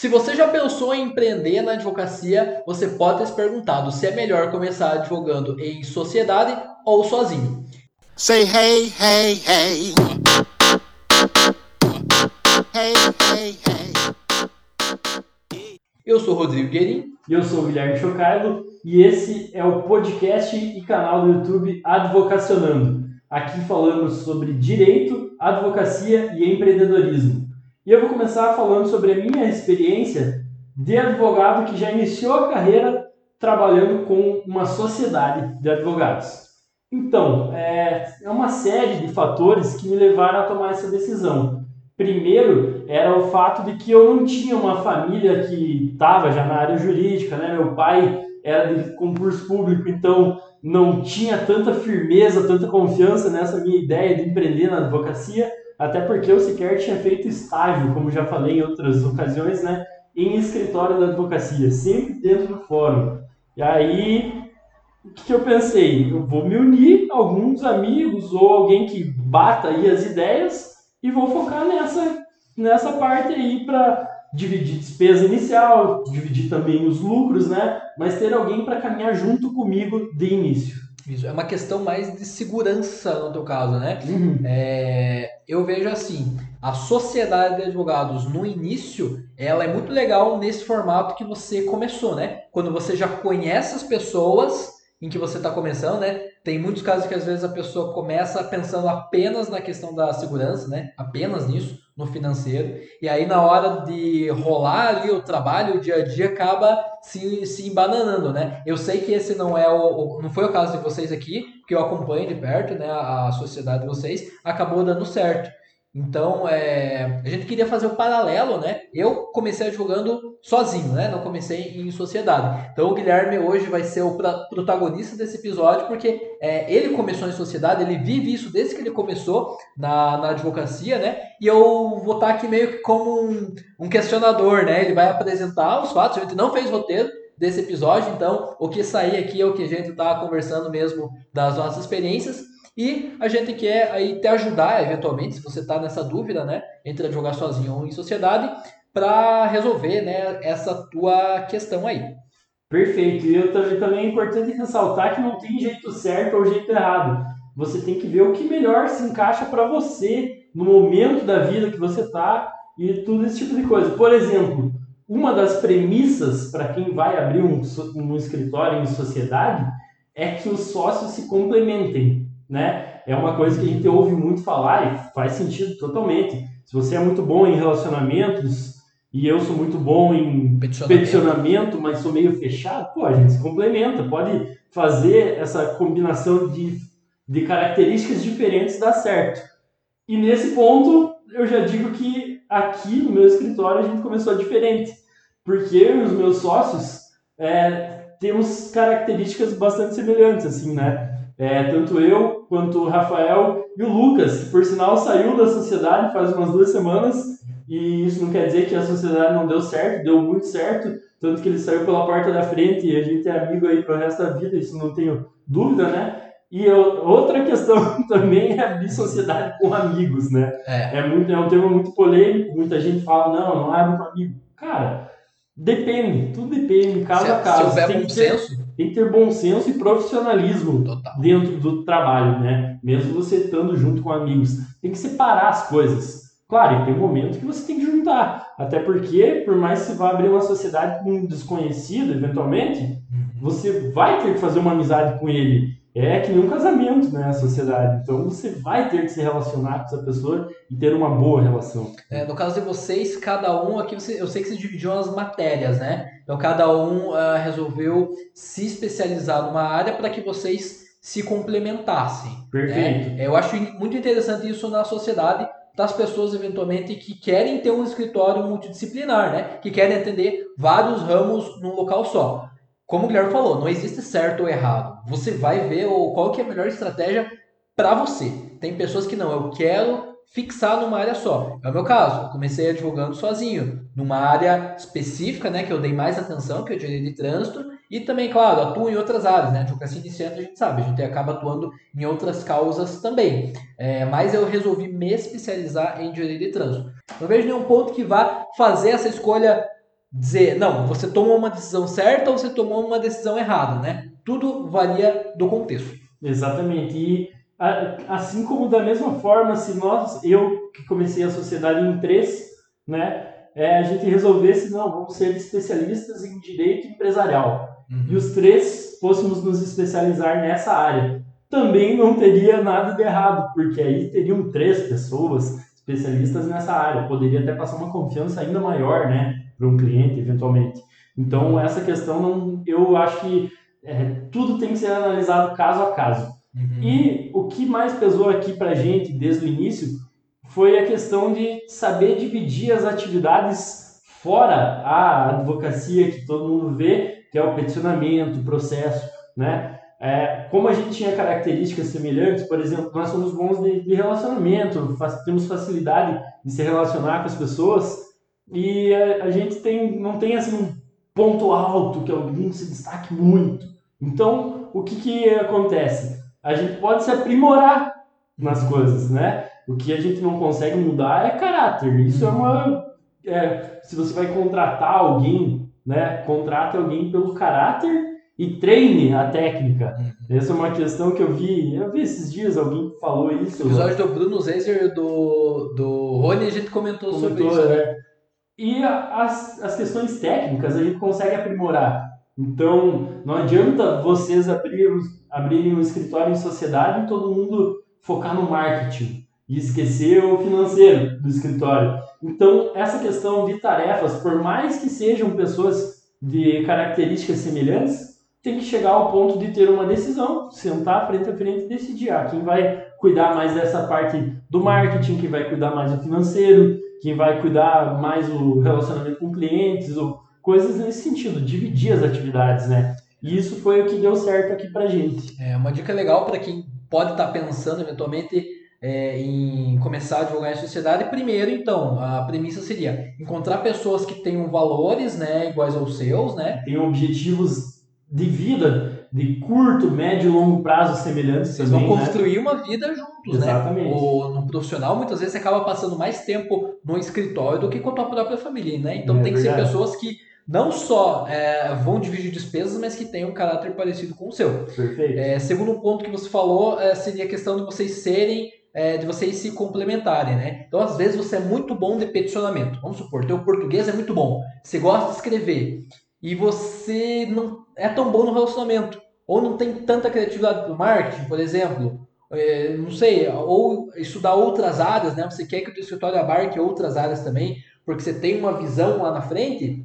Se você já pensou em empreender na advocacia, você pode ter se perguntado se é melhor começar advogando em sociedade ou sozinho. Say hey, hey, hey. Hey, hey, hey. Eu sou Rodrigo Guerin. E eu sou o Guilherme Chocailo. E esse é o podcast e canal do YouTube Advocacionando. Aqui falamos sobre direito, advocacia e empreendedorismo. E eu vou começar falando sobre a minha experiência de advogado que já iniciou a carreira trabalhando com uma sociedade de advogados. Então, é, é uma série de fatores que me levaram a tomar essa decisão. Primeiro, era o fato de que eu não tinha uma família que estava já na área jurídica, né? Meu pai era de concurso público, então não tinha tanta firmeza, tanta confiança nessa minha ideia de empreender na advocacia até porque eu sequer tinha feito estágio, como já falei em outras ocasiões, né, em escritório da advocacia, sempre dentro do fórum. E aí, o que eu pensei? Eu vou me unir a alguns amigos ou alguém que bata aí as ideias e vou focar nessa, nessa parte aí para dividir despesa inicial, dividir também os lucros, né? Mas ter alguém para caminhar junto comigo de início. Isso é uma questão mais de segurança no teu caso, né? Uhum. É, eu vejo assim, a sociedade de advogados no início, ela é muito legal nesse formato que você começou, né? Quando você já conhece as pessoas em que você está começando, né? Tem muitos casos que às vezes a pessoa começa pensando apenas na questão da segurança, né? Apenas nisso, no financeiro. E aí na hora de rolar ali o trabalho, o dia a dia acaba se, se embananando, né? Eu sei que esse não é o, o não foi o caso de vocês aqui, que eu acompanho de perto, né? A, a sociedade de vocês acabou dando certo. Então, é, a gente queria fazer o um paralelo, né? Eu comecei advogando sozinho, né? Não comecei em sociedade. Então, o Guilherme hoje vai ser o protagonista desse episódio, porque é, ele começou em sociedade, ele vive isso desde que ele começou na, na advocacia, né? E eu vou estar aqui meio que como um, um questionador, né? Ele vai apresentar os fatos, a gente não fez roteiro, desse episódio. Então, o que sair aqui é o que a gente está conversando mesmo das nossas experiências. E a gente quer aí te ajudar, eventualmente, se você está nessa dúvida, né, entre jogar sozinho ou em sociedade, para resolver, né, essa tua questão aí. Perfeito. E eu também, também é importante ressaltar que não tem jeito certo ou jeito errado. Você tem que ver o que melhor se encaixa para você no momento da vida que você está e tudo esse tipo de coisa. Por exemplo, uma das premissas para quem vai abrir um, um escritório em sociedade é que os sócios se complementem né? É uma coisa que a gente ouve muito falar e faz sentido totalmente. Se você é muito bom em relacionamentos e eu sou muito bom em peticionamento, peticionamento mas sou meio fechado, pô, a gente se complementa, pode fazer essa combinação de, de características diferentes dar certo. E nesse ponto, eu já digo que aqui no meu escritório a gente começou diferente, porque eu e os meus sócios é, temos características bastante semelhantes, assim, né? É, tanto eu quanto o Rafael e o Lucas, que por sinal saiu da sociedade faz umas duas semanas, e isso não quer dizer que a sociedade não deu certo, deu muito certo, tanto que ele saiu pela porta da frente e a gente é amigo aí pro resto da vida, isso não tenho dúvida, né? E eu, outra questão também é abrir sociedade com amigos, né? É. É, muito, é um tema muito polêmico, muita gente fala, não, não abre com amigo. Cara, Depende, tudo depende, caso se, a caso. Se houver tem bom ter, senso. Tem que ter bom senso e profissionalismo Total. dentro do trabalho, né? Mesmo você estando junto com amigos. Tem que separar as coisas. Claro, tem um momento que você tem que juntar. Até porque, por mais que você vá abrir uma sociedade com um desconhecido, eventualmente, uhum. você vai ter que fazer uma amizade com ele é que nem um casamento, né, a sociedade. Então você vai ter que se relacionar com essa pessoa e ter uma boa relação. É, no caso de vocês, cada um aqui, você, eu sei que se dividiu as matérias, né? Então cada um uh, resolveu se especializar numa área para que vocês se complementassem. Né? Perfeito. Né? Eu acho muito interessante isso na sociedade das pessoas eventualmente que querem ter um escritório multidisciplinar, né? Que querem atender vários ramos num local só como o Guilherme falou, não existe certo ou errado. Você vai ver qual que é a melhor estratégia para você. Tem pessoas que não, eu quero fixar numa área só. É o meu caso. Eu comecei advogando sozinho, numa área específica, né, que eu dei mais atenção, que é o direito de trânsito, e também, claro, atuo em outras áreas, né? Advocacia iniciante a gente sabe, a gente acaba atuando em outras causas também. É, mas eu resolvi me especializar em direito de trânsito. Não vejo nenhum ponto que vá fazer essa escolha dizer, não, você tomou uma decisão certa ou você tomou uma decisão errada, né? Tudo varia do contexto. Exatamente. E assim como da mesma forma, se nós, eu que comecei a sociedade em três, né, é, a gente resolvesse, não, vamos ser especialistas em direito empresarial. Uhum. E os três fôssemos nos especializar nessa área. Também não teria nada de errado, porque aí teriam três pessoas especialistas nessa área. Poderia até passar uma confiança ainda maior, né, para um cliente, eventualmente. Então, essa questão, não, eu acho que é, tudo tem que ser analisado caso a caso. Uhum. E o que mais pesou aqui para a gente desde o início foi a questão de saber dividir as atividades fora a advocacia que todo mundo vê, que é o peticionamento, o processo, né? É, como a gente tinha características semelhantes, por exemplo, nós somos bons de, de relacionamento, faz, temos facilidade de se relacionar com as pessoas e a, a, gente tem, não tem assim um ponto alto que alguém se destaque muito. Então, o que, que acontece? A gente pode se aprimorar nas coisas, né? O que a gente não consegue mudar é caráter. Isso é uma. É, se você vai contratar alguém, né? Contrate alguém pelo caráter e treine a técnica. Uhum. Essa é uma questão que eu vi. Eu vi esses dias, alguém falou isso. No episódio do Bruno Zeiser e do, do Rony, a gente comentou, comentou sobre isso. Né? E a, as, as questões técnicas a gente consegue aprimorar. Então, não adianta vocês abrirem, abrirem um escritório em sociedade e todo mundo focar no marketing e esquecer o financeiro do escritório. Então, essa questão de tarefas, por mais que sejam pessoas de características semelhantes, tem que chegar ao ponto de ter uma decisão, sentar frente a frente e decidir ah, quem vai cuidar mais dessa parte do marketing, quem vai cuidar mais do financeiro, quem vai cuidar mais do relacionamento com clientes, ou coisas nesse sentido, dividir as atividades, né? E isso foi o que deu certo aqui pra gente. É uma dica legal para quem pode estar tá pensando eventualmente é, em começar a advogar em sociedade, primeiro, então, a premissa seria encontrar pessoas que tenham valores né, iguais aos seus, né? Tenham objetivos de vida de curto, médio e longo prazo semelhantes. Vocês também, vão né? construir né? uma vida juntos, Exatamente. né? Ou no profissional, muitas vezes você acaba passando mais tempo no escritório do que com a tua própria família, né? Então é, tem que verdade. ser pessoas que não só é, vão dividir despesas, mas que tenham um caráter parecido com o seu. Perfeito. É, segundo ponto que você falou, é, seria a questão de vocês serem é, de vocês se complementarem, né? Então, às vezes, você é muito bom de peticionamento. Vamos supor, teu português é muito bom. Você gosta de escrever. E você não é tão bom no relacionamento. Ou não tem tanta criatividade no marketing, por exemplo. É, não sei, ou estudar outras áreas, né? Você quer que o teu escritório abarque outras áreas também, porque você tem uma visão lá na frente,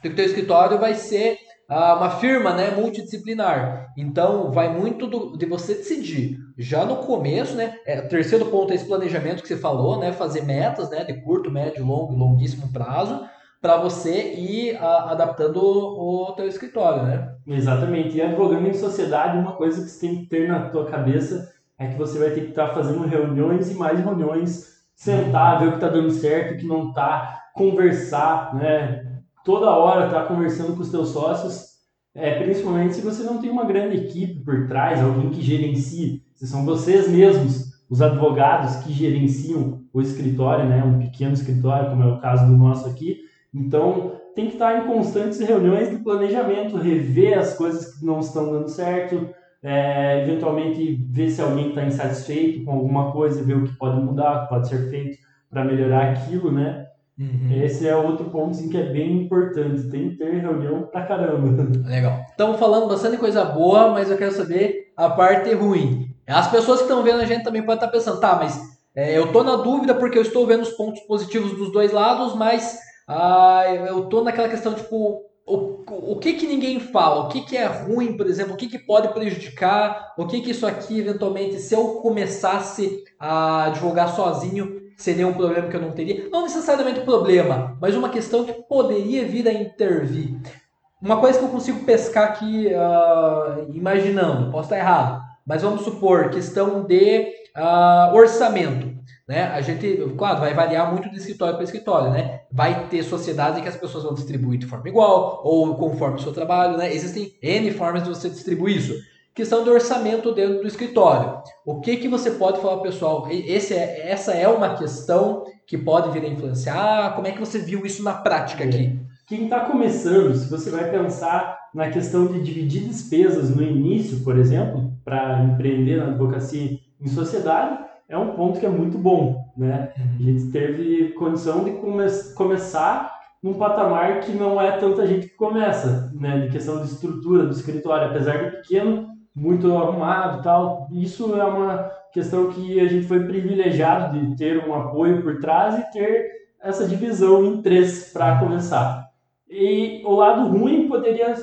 que o teu escritório vai ser uma firma né, multidisciplinar. Então, vai muito do, de você decidir. Já no começo, né? É, o terceiro ponto é esse planejamento que você falou, né? Fazer metas né, de curto, médio, longo, longuíssimo prazo para você ir a, adaptando o, o teu escritório, né? Exatamente. E advogando em sociedade, uma coisa que você tem que ter na tua cabeça é que você vai ter que estar tá fazendo reuniões e mais reuniões, sentar, ver o que está dando certo, o que não está, conversar, né? toda hora estar tá conversando com os teus sócios, é, principalmente se você não tem uma grande equipe por trás, alguém que gerencie, se são vocês mesmos, os advogados que gerenciam o escritório, né, um pequeno escritório, como é o caso do nosso aqui. Então, tem que estar em constantes reuniões de planejamento, rever as coisas que não estão dando certo, é, eventualmente ver se alguém está insatisfeito com alguma coisa, ver o que pode mudar, o que pode ser feito para melhorar aquilo, né? Uhum. Esse é outro ponto assim, que é bem importante. Tem que ter reunião pra caramba. Legal. Estamos falando bastante coisa boa, mas eu quero saber a parte ruim. As pessoas que estão vendo a gente também podem estar pensando, tá, mas é, eu tô na dúvida porque eu estou vendo os pontos positivos dos dois lados, mas ah, eu tô naquela questão, tipo, o, o que que ninguém fala, o que que é ruim, por exemplo, o que que pode prejudicar, o que que isso aqui, eventualmente, se eu começasse a divulgar sozinho, seria um problema que eu não teria. Não necessariamente problema, mas uma questão que poderia vir a intervir. Uma coisa que eu consigo pescar aqui, uh, imaginando, posso estar errado, mas vamos supor, questão de uh, orçamento. Né? A gente, claro, vai variar muito de escritório para escritório, né? Vai ter sociedades em que as pessoas vão distribuir de forma igual ou conforme o seu trabalho, né? Existem N formas de você distribuir isso questão de orçamento dentro do escritório. O que, que você pode falar, pessoal? Esse é, essa é uma questão que pode vir a influenciar. Como é que você viu isso na prática aqui? quem está começando, se você vai pensar na questão de dividir despesas no início, por exemplo, para empreender na advocacia em sociedade, é um ponto que é muito bom, né? A gente teve condição de come começar num patamar que não é tanta gente que começa, né? De questão de estrutura do escritório, apesar de pequeno, muito arrumado tal. Isso é uma questão que a gente foi privilegiado de ter um apoio por trás e ter essa divisão em três para começar. E o lado ruim poderia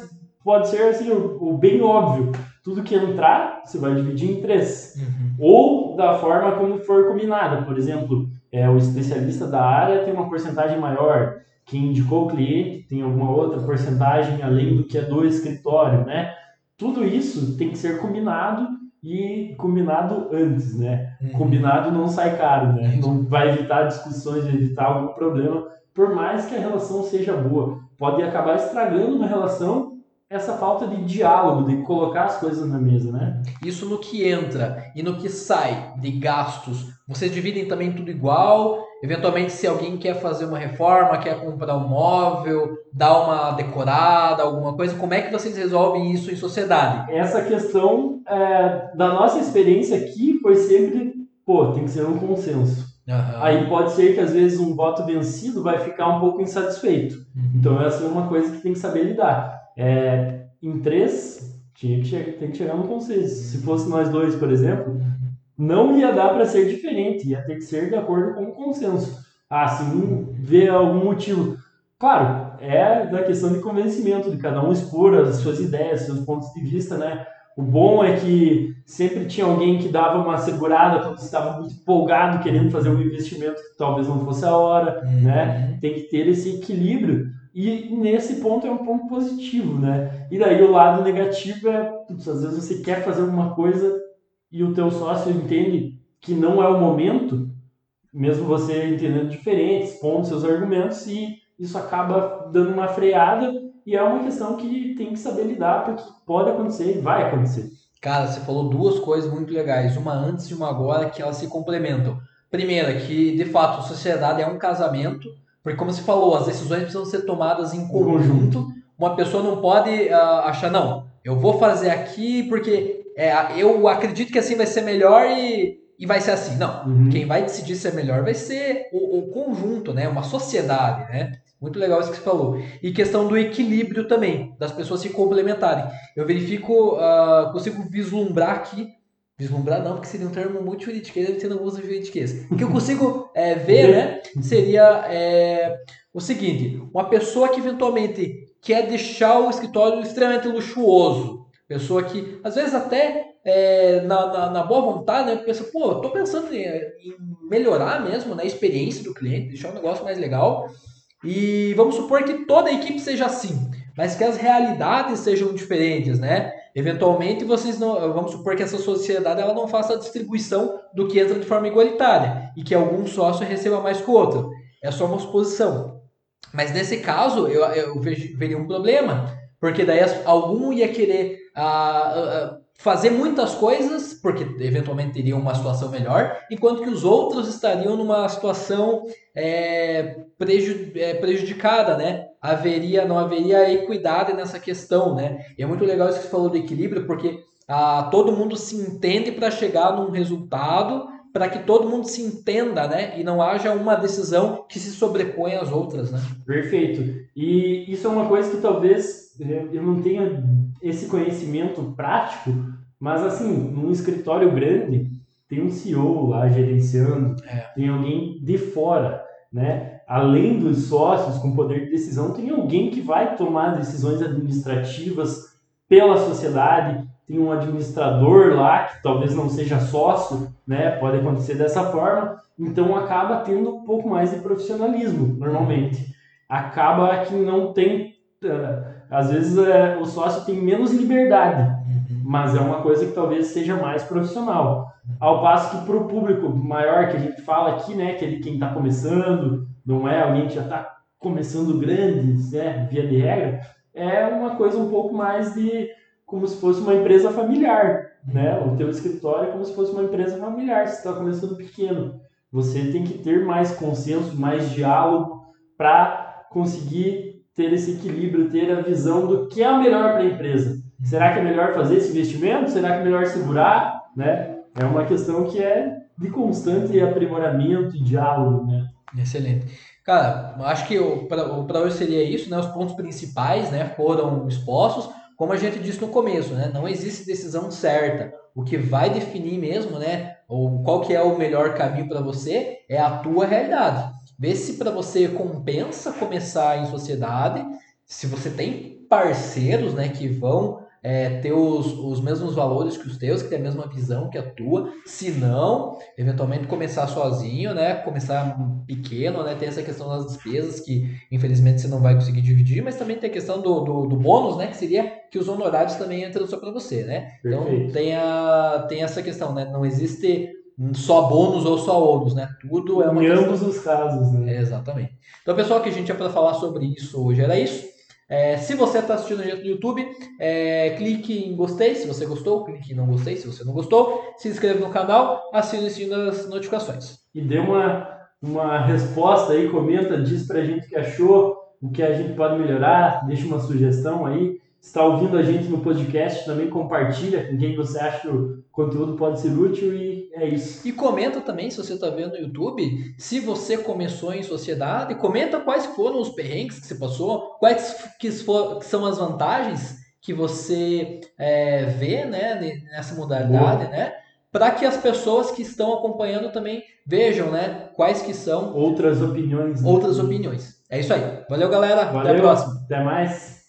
pode ser assim o, o bem óbvio. Tudo que entrar, você vai dividir em três. Uhum. Ou da forma como for combinada. Por exemplo, é, o especialista da área tem uma porcentagem maior. Quem indicou o cliente tem alguma outra porcentagem além do que é do escritório, né? Tudo isso tem que ser combinado e combinado antes, né? Uhum. Combinado não sai caro, né? Não vai evitar discussões, evitar algum problema, por mais que a relação seja boa. Pode acabar estragando uma relação essa falta de diálogo, de colocar as coisas na mesa, né? Isso no que entra e no que sai de gastos, vocês dividem também tudo igual? Eventualmente, se alguém quer fazer uma reforma, quer comprar um móvel, dar uma decorada, alguma coisa, como é que vocês resolvem isso em sociedade? Essa questão, é, da nossa experiência aqui, foi sempre, pô, tem que ser um consenso. Uhum. Aí pode ser que às vezes um voto vencido vai ficar um pouco insatisfeito. Uhum. Então essa é uma coisa que tem que saber lidar. É, em três, tinha que chegar, tem que chegar no consenso. Se fosse nós dois, por exemplo, não ia dar para ser diferente, ia ter que ser de acordo com o consenso. Ah, se um vê algum motivo. Claro, é da questão de convencimento, de cada um expor as suas ideias, seus pontos de vista, né? O bom é que sempre tinha alguém que dava uma segurada quando estava muito empolgado querendo fazer um investimento que talvez não fosse a hora, uhum. né? Tem que ter esse equilíbrio e nesse ponto é um ponto positivo, né? E daí o lado negativo é, putz, às vezes você quer fazer alguma coisa e o teu sócio entende que não é o momento, mesmo você entendendo diferente, expondo seus argumentos e isso acaba dando uma freada e é uma questão que tem que saber lidar porque pode acontecer e vai acontecer. Cara, você falou duas coisas muito legais, uma antes e uma agora que elas se complementam. Primeira, que de fato a sociedade é um casamento porque, como você falou, as decisões precisam ser tomadas em conjunto. Uma pessoa não pode uh, achar, não, eu vou fazer aqui porque é, eu acredito que assim vai ser melhor e, e vai ser assim. Não, uhum. quem vai decidir se é melhor vai ser o, o, conjunto, né? Uma sociedade, né? Muito legal isso que você falou. E questão do equilíbrio também, das pessoas se complementarem. Eu verifico, uh, consigo vislumbrar aqui Vislumbrar não, porque seria um termo muito juridiquês, ter no uso juridiquês. O que eu consigo é, ver, né, seria é, o seguinte, uma pessoa que eventualmente quer deixar o escritório extremamente luxuoso, pessoa que, às vezes até é, na, na, na, boa vontade, né, pensa, pô, tô pensando em, em melhorar mesmo né, a experiência do cliente, deixar o negócio mais legal, e vamos supor que toda a equipe seja assim, mas que as realidades sejam diferentes, né? Eventualmente, vocês não, vamos supor que essa sociedade ela não faça a distribuição do que entra de forma igualitária e que algum sócio receba mais que o outro. É só uma suposição. Mas nesse caso, eu, eu vejo, veria um problema, porque daí algum ia querer ah, ah, fazer muitas coisas, porque eventualmente teriam uma situação melhor, enquanto que os outros estariam numa situação é, prejudicada, né? Haveria, não haveria equidade nessa questão, né? E é muito legal isso que você falou do equilíbrio, porque ah, todo mundo se entende para chegar num resultado, para que todo mundo se entenda, né? E não haja uma decisão que se sobrepõe às outras, né? Perfeito. E isso é uma coisa que talvez eu não tenha esse conhecimento prático, mas assim, num escritório grande, tem um CEO lá gerenciando, é. tem alguém de fora, né? Além dos sócios com poder de decisão, tem alguém que vai tomar decisões administrativas pela sociedade, tem um administrador lá que talvez não seja sócio, né? Pode acontecer dessa forma, então acaba tendo um pouco mais de profissionalismo normalmente. Acaba que não tem eh, às vezes é, o sócio tem menos liberdade. Mas é uma coisa que talvez seja mais profissional. Ao passo que para o público maior que a gente fala aqui, né, que é quem está começando, não é alguém que já está começando grande, né, via de regra, é uma coisa um pouco mais de como se fosse uma empresa familiar, né? O teu escritório é como se fosse uma empresa familiar, você está começando pequeno. Você tem que ter mais consenso, mais diálogo para conseguir ter esse equilíbrio, ter a visão do que é o melhor para a empresa. Será que é melhor fazer esse investimento? Será que é melhor segurar? Né? É uma questão que é de constante aprimoramento e diálogo. Né? Excelente. Cara, acho que para hoje seria isso, né? Os pontos principais né, foram expostos. Como a gente disse no começo, né? Não existe decisão certa. O que vai definir mesmo, né? Ou qual que é o melhor caminho para você é a tua realidade. Vê se para você compensa começar em sociedade, se você tem parceiros, né, que vão é, ter os, os mesmos valores que os teus, que tem a mesma visão que a tua. Se não, eventualmente começar sozinho, né? Começar pequeno, né? Tem essa questão das despesas que infelizmente você não vai conseguir dividir, mas também tem a questão do, do, do bônus, né? Que seria que os honorários também entram só para você, né? Então, Perfeito. Então tem, a, tem essa questão, né? Não existe só bônus ou só ônus, né? Tudo é uma Em questão... ambos os casos, né? É, exatamente. Então, pessoal, que a gente tinha para falar sobre isso hoje era isso. É, se você está assistindo gente no YouTube, é, clique em gostei se você gostou, clique em não gostei se você não gostou, se inscreva no canal, assine o sininho das notificações. E dê uma, uma resposta aí, comenta, diz pra gente o que achou, o que a gente pode melhorar, deixa uma sugestão aí está ouvindo a gente no podcast, também compartilha com quem você acha que o conteúdo pode ser útil e é isso. E comenta também, se você está vendo no YouTube, se você começou em sociedade, comenta quais foram os perrengues que você passou, quais que, for, que são as vantagens que você é, vê né, nessa modalidade, Boa. né? Para que as pessoas que estão acompanhando também vejam, né? Quais que são outras opiniões. Outras né? opiniões. É isso aí. Valeu, galera. Valeu. Até a próxima. Até mais.